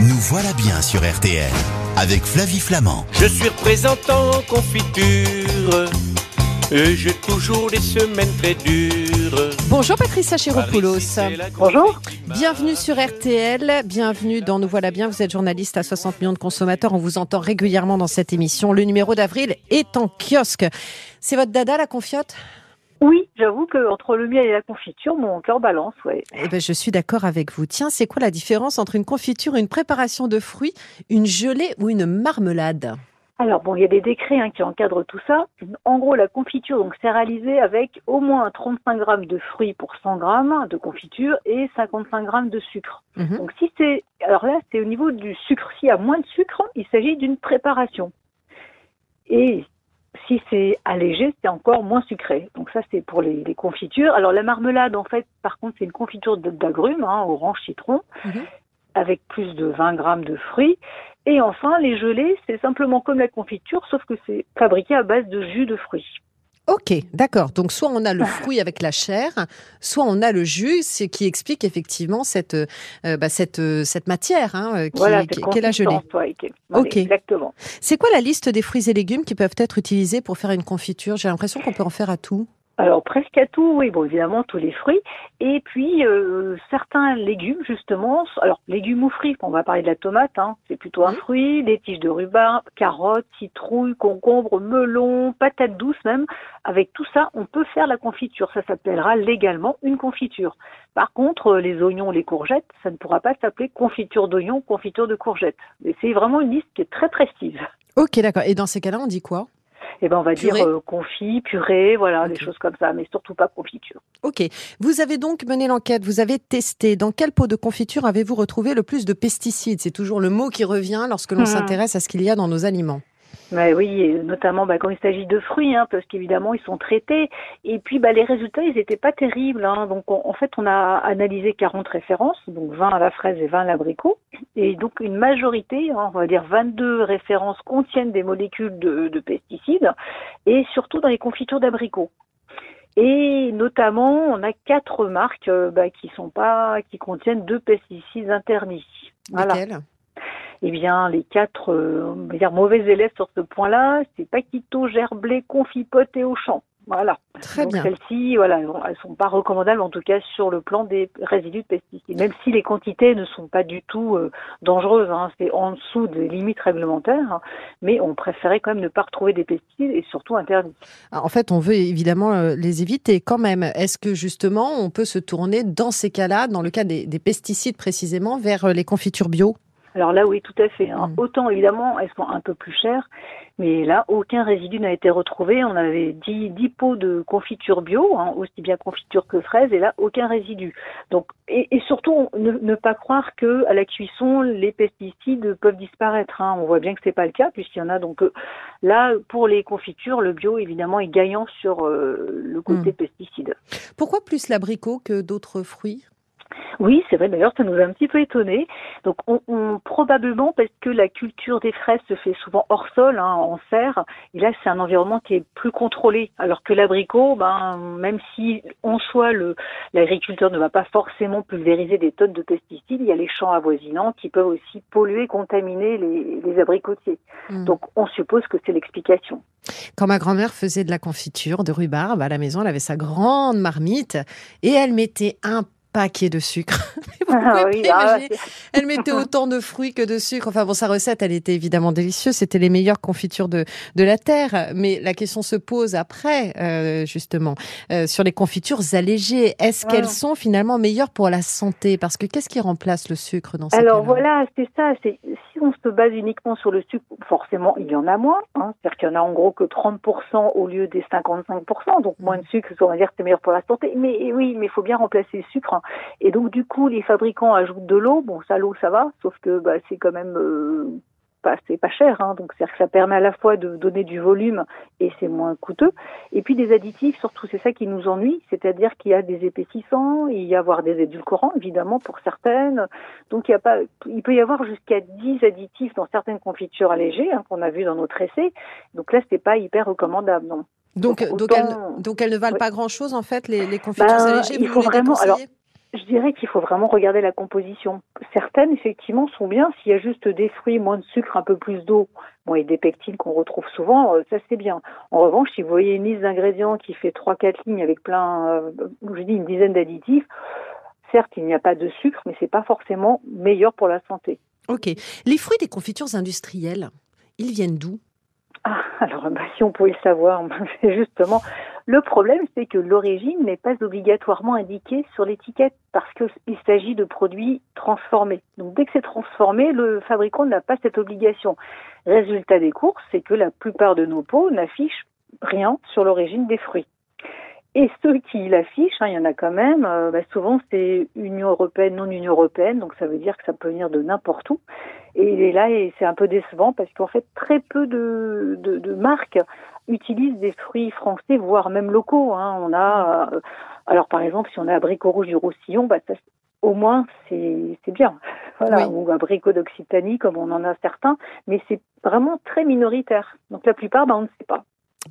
Nous voilà bien sur RTL avec Flavie Flamand. Je suis représentant en confiture. Et j'ai toujours des semaines très dures. Bonjour Patricia Chéropoulos. Bonjour. Bienvenue sur RTL, bienvenue dans Nous voilà bien. Vous êtes journaliste à 60 millions de consommateurs. On vous entend régulièrement dans cette émission. Le numéro d'avril est en kiosque. C'est votre dada la confiote? Oui, j'avoue que entre le miel et la confiture, mon cœur balance, ouais. Eh ben, je suis d'accord avec vous. Tiens, c'est quoi la différence entre une confiture, une préparation de fruits, une gelée ou une marmelade? Alors bon, il y a des décrets hein, qui encadrent tout ça. En gros, la confiture, donc, c'est réalisé avec au moins 35 grammes de fruits pour 100 grammes de confiture et 55 grammes de sucre. Mhm. Donc si c'est, alors là, c'est au niveau du sucre. S'il y a moins de sucre, il s'agit d'une préparation. Et si c'est allégé, c'est encore moins sucré. Donc ça, c'est pour les, les confitures. Alors la marmelade, en fait, par contre, c'est une confiture d'agrumes, hein, orange, citron, Mhm. avec plus de 20 grammes de fruits. Et enfin, les gelées, c'est simplement comme la confiture, sauf que c'est fabriqué à base de jus de fruits. Ok, d'accord. Donc soit on a le fruit avec la chair, soit on a le jus, ce qui explique effectivement cette euh, bah, cette euh, cette matière hein, euh, qui, voilà, qui- c'est qu'est la gelée. ouais, qui est- Ok. Exactement. C'est quoi la liste des fruits et légumes qui peuvent être utilisés pour faire une confiture? J'ai l'impression qu'on peut en faire à tout. Alors presque à tout, oui, bon évidemment tous les fruits, et puis euh, certains légumes justement. Alors légumes ou fruits, on va parler de la tomate, hein, c'est plutôt un fruit, des tiges de rhubarbe, carottes, citrouilles, concombres, melons, patates douces même. Avec tout ça, on peut faire la confiture. Ça s'appellera légalement une confiture. Par contre, euh, les oignons, les courgettes, ça ne pourra pas s'appeler confiture d'oignons, confiture de courgettes. Mais c'est vraiment une liste qui est très précise. Ok, d'accord. Et dans ces cas-là, on dit quoi? Eh ben on va Purée. dire euh, confit, purée, voilà, Ok. des choses comme ça, mais surtout pas confiture. Ok. Vous avez donc mené l'enquête, vous avez testé. Dans quel pot de confiture avez-vous retrouvé le plus de pesticides? C'est toujours le mot qui revient lorsque l'on Mhm. s'intéresse à ce qu'il y a dans nos aliments. Oui, notamment bah, quand il s'agit de fruits, hein, parce qu'évidemment ils sont traités. Et puis bah, les résultats, ils n'étaient pas terribles. Hein. Donc on- en fait, on a analysé 40 références, donc 20 à la fraise et 20 à l'abricot. Et donc une majorité, hein, on va dire 22 références contiennent des molécules de, de pesticides, et surtout dans les confitures d'abricots. Et notamment, on a quatre marques euh, bah, qui sont contiennent deux pesticides interdits. Voilà. Lesquels? Eh bien, les quatre euh, on va dire, mauvais élèves sur ce point-là, c'est Paquito, Gerblé, Confipote et Auchan. Voilà. Très Donc bien. celles-ci, voilà, elles sont pas recommandables en tout cas sur le plan des résidus de pesticides. Même si les quantités ne sont pas du tout euh, dangereuses, hein, c'est en dessous des limites réglementaires, hein, mais on préférait quand même ne pas retrouver des pesticides et surtout interdits. Ah, En fait, on veut évidemment euh, les éviter quand même. Est-ce que justement, on peut se tourner dans ces cas-là, dans le cas des, des pesticides précisément, vers les confitures bio? Alors là, oui, tout à fait. hein. Mm. Autant évidemment, elles sont un peu plus chères, mais là, aucun résidu n'a été retrouvé. On avait 10, 10 pots de confiture bio, hein, aussi bien confiture que fraise, et là, aucun résidu. Donc, et, et surtout, ne, ne pas croire que à la cuisson, les pesticides peuvent disparaître. hein. On voit bien que c'est pas le cas, puisqu'il y en a. Donc euh, là, pour les confitures, le bio, évidemment, est gagnant sur euh, le côté pesticides. Pourquoi plus l'abricot que d'autres fruits? Oui, c'est vrai. D'ailleurs, ça nous a un petit peu étonné. Donc, on, on- probablement parce que la culture des fraises se fait souvent hors sol, hein, en serre. Et là, c'est un environnement qui est plus contrôlé. Alors que l'abricot, ben, même si en soi l'agriculteur ne va pas forcément pulvériser des tonnes de pesticides, il y a les champs avoisinants qui peuvent aussi polluer, contaminer les, les abricotiers. Hmm. Donc, on suppose que c'est l'explication. Quand ma grand-mère faisait de la confiture de rhubarbe à la maison, elle avait sa grande marmite et elle mettait un paquet de sucre. Ah oui, ah. Elle mettait autant de fruits que de sucre. Enfin bon, sa recette, elle était évidemment délicieuse. C'était les meilleures confitures de, de la terre. Mais la question se pose après, euh, justement, euh, sur les confitures allégées. Est-ce Ah. qu'elles sont finalement meilleures pour la santé? Parce que qu'est-ce qui remplace le sucre dans ces Alors voilà, c'est ça. Si on se base uniquement sur le sucre, forcément il y en a moins. Hein, C'est-à-dire qu'il y en a en gros que 30% au lieu des 55%. Donc moins de sucre, on va dire que c'est meilleur pour la santé. Mais oui, mais il faut bien remplacer le sucre. Et donc du coup, les fabricants ajoutent de l'eau. Bon, ça l'eau, ça va, sauf que bah, c'est quand même euh, pas, c'est pas cher. Hein, donc c'est-à-dire que ça permet à la fois de donner du volume et c'est moins coûteux. Et puis des additifs, surtout c'est ça qui nous ennuie, c'est-à-dire qu'il y a des épaississants, il y a avoir des édulcorants évidemment pour certaines. Donc il, y a pas, il peut y avoir jusqu'à 10 additifs dans certaines confitures allégées hein, qu'on a vu dans notre essai. Donc là c'est pas hyper recommandable non. Donc, Donc, donc, elles, donc elles ne valent Oui. pas grand-chose en fait, les, les confitures Ben, allégées. il vous faut les vraiment- alors, je dirais qu'il faut vraiment regarder la composition. Certaines, effectivement, sont bien. S'il y a juste des fruits, moins de sucre, un peu plus d'eau, et des pectines qu'on retrouve souvent, euh, ça c'est bien. En revanche, si vous voyez une liste d'ingrédients qui fait trois, quatre lignes avec plein, euh, je dis une dizaine d'additifs, certes, il n'y a pas de sucre, mais c'est pas forcément meilleur pour la santé. Ok. Les fruits des confitures industrielles, ils viennent d'où? Ah, alors bah, si on pouvait le savoir, justement, le problème c'est que l'origine n'est pas obligatoirement indiquée sur l'étiquette parce qu'il s'agit de produits transformés. Donc dès que c'est transformé, le fabricant n'a pas cette obligation. Résultat des courses, c'est que la plupart de nos pots n'affichent rien sur l'origine des fruits. Et ceux qui l'affichent, hein, il y en a quand même, euh, bah, souvent c'est Union européenne, non Union européenne, donc ça veut dire que ça peut venir de n'importe où. Et là, c'est un peu décevant parce qu'en fait, très peu de, de, de, marques utilisent des fruits français, voire même locaux. Hein. On a, euh, alors par exemple, si on a abricot rouge du Roussillon, bah, ça, au moins c'est bien. Voilà, ou abricot d'Occitanie comme on en a certains, mais c'est vraiment très minoritaire. Donc la plupart, bah, on ne sait pas.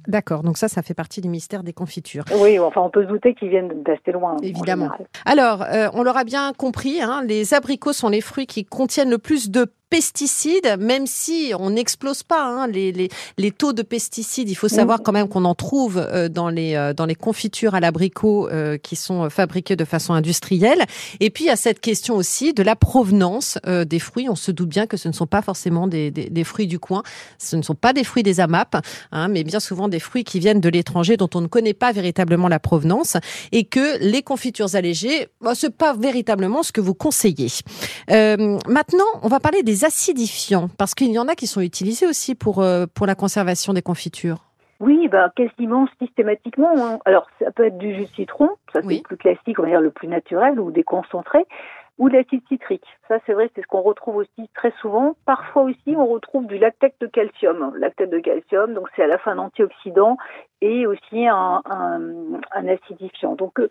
D'accord, donc ça, ça fait partie du mystère des confitures. Oui, enfin, on peut se douter qu'ils viennent d'assez loin. Évidemment. Alors, euh, on l'aura bien compris, hein, les abricots sont les fruits qui contiennent le plus de pesticides, même si on n'explose pas hein, les, les, les, taux de pesticides. Il faut savoir quand même qu'on en trouve euh, dans les, euh, dans les confitures à l'abricot euh, qui sont fabriquées de façon industrielle. Et puis, il y a cette question aussi de la provenance des fruits. On se doute bien que ce ne sont pas forcément des, des, des fruits du coin. Ce ne sont pas des fruits des AMAP, hein, mais bien souvent des fruits qui viennent de l'étranger dont on ne connaît pas véritablement la provenance et que les confitures allégées, bah, c'est pas véritablement ce que vous conseillez. maintenant, on va parler des acidifiants Parce qu'il y en a qui sont utilisés aussi pour, euh, pour la conservation des confitures. Oui, bah, quasiment systématiquement. Hein. Alors, ça peut être du jus de citron, ça c'est le plus classique, on va dire le plus naturel, ou des concentrés ou l'acide citrique. Ça, c'est vrai, c'est ce qu'on retrouve aussi très souvent. Parfois aussi, on retrouve du lactate de calcium. Lactate de calcium, donc c'est à la fin un antioxydant et aussi un, un, un acidifiant. Donc, euh,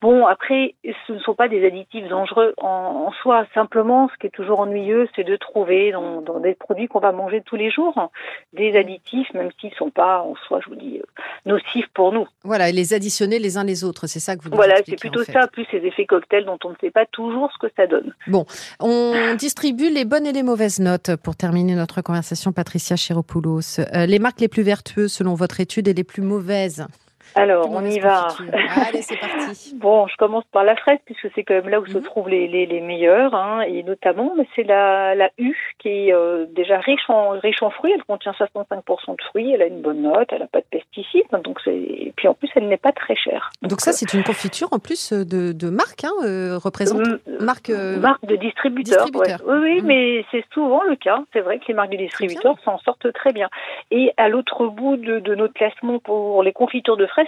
bon, après, ce ne sont pas des additifs dangereux en, en soi. Simplement, ce qui est toujours ennuyeux, c'est de trouver dans, dans des produits qu'on va manger tous les jours des additifs, même s'ils ne sont pas en soi, je vous dis, euh, nocifs pour nous. Voilà, et les additionner les uns les autres, c'est ça que vous nous Voilà, c'est plutôt ça, plus ces effets cocktails dont on ne sait pas toujours ce que ça donne. Bon, on distribue les bonnes et les mauvaises notes pour terminer notre conversation, Patricia Chiropoulos. Euh, les marques les plus vertueuses selon votre étude et les plus mauvaises mauvaise alors, on y va. Allez, c'est parti. bon, je commence par la fraise, puisque c'est quand même là où se mhm. trouvent les, les, les meilleurs, hein, et notamment, c'est la, la U, qui est euh, déjà riche en, riche en fruits. Elle contient 65% de fruits, elle a une bonne note, elle n'a pas de pesticides, donc et puis en plus, elle n'est pas très chère. Donc, ça, euh, c'est une confiture en plus euh, de, de marque, hein, euh, représente marque, marque de distributeur. distributeur. Oui, oui mhm. mais c'est souvent le cas. C'est vrai que les marques de distributeurs s'en sortent très bien. Et à l'autre bout de, de notre classement pour les confitures de fraises,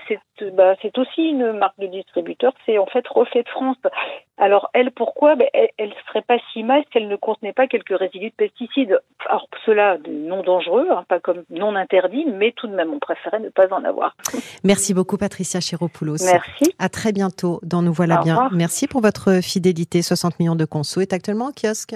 bah, c'est aussi une marque de distributeur, c'est en fait Reflet de France. Alors elle, pourquoi? Ben, Elle ne serait pas si mal si elle ne contenait pas quelques résidus de pesticides. Alors cela, non dangereux, hein, pas comme non interdit, mais tout de même, on préférait ne pas en avoir. Merci beaucoup Patricia Chiropoulos. Merci. À très bientôt dans Nous Voilà Bien. Merci pour votre fidélité. 60 millions de consos est actuellement en kiosque.